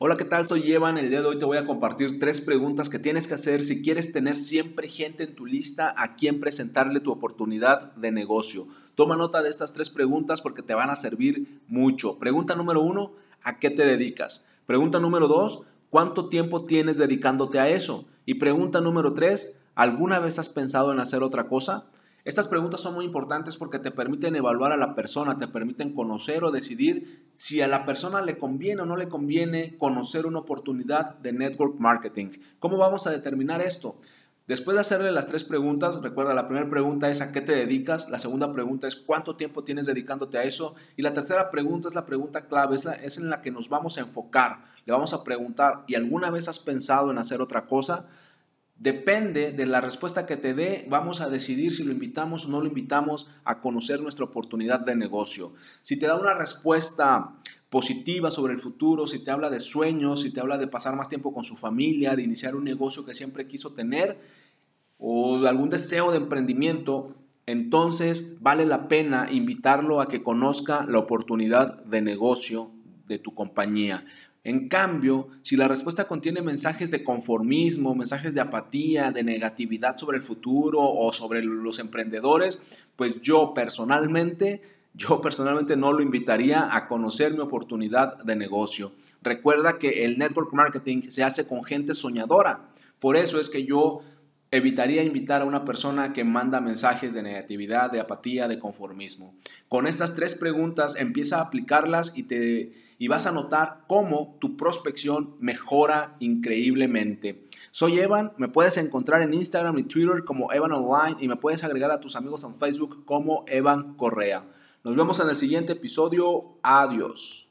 Hola, ¿qué tal? Soy Evan. El día de hoy te voy a compartir tres preguntas que tienes que hacer si quieres tener siempre gente en tu lista a quien presentarle tu oportunidad de negocio. Toma nota de estas tres preguntas porque te van a servir mucho. Pregunta número uno, ¿a qué te dedicas? Pregunta número dos, ¿cuánto tiempo tienes dedicándote a eso? Y pregunta número tres, ¿alguna vez has pensado en hacer otra cosa? Estas preguntas son muy importantes porque te permiten evaluar a la persona, te permiten conocer o decidir si a la persona le conviene o no le conviene conocer una oportunidad de network marketing. ¿Cómo vamos a determinar esto? Después de hacerle las tres preguntas, recuerda, la primera pregunta es a qué te dedicas, la segunda pregunta es cuánto tiempo tienes dedicándote a eso y la tercera pregunta es la pregunta clave, es, es en la que nos vamos a enfocar. Le vamos a preguntar, ¿y alguna vez has pensado en hacer otra cosa? Depende de la respuesta que te dé, vamos a decidir si lo invitamos o no lo invitamos a conocer nuestra oportunidad de negocio. Si te da una respuesta positiva sobre el futuro, si te habla de sueños, si te habla de pasar más tiempo con su familia, de iniciar un negocio que siempre quiso tener o de algún deseo de emprendimiento, entonces vale la pena invitarlo a que conozca la oportunidad de negocio de tu compañía. En cambio, si la respuesta contiene mensajes de conformismo, mensajes de apatía, de negatividad sobre el futuro o sobre los emprendedores, pues yo personalmente, yo personalmente no lo invitaría a conocer mi oportunidad de negocio. Recuerda que el network marketing se hace con gente soñadora. Por eso es que yo evitaría invitar a una persona que manda mensajes de negatividad, de apatía, de conformismo. Con estas tres preguntas empieza a aplicarlas y te y vas a notar cómo tu prospección mejora increíblemente. Soy Evan, me puedes encontrar en Instagram y Twitter como Evan Online y me puedes agregar a tus amigos en Facebook como Evan Correa. Nos vemos en el siguiente episodio. Adiós.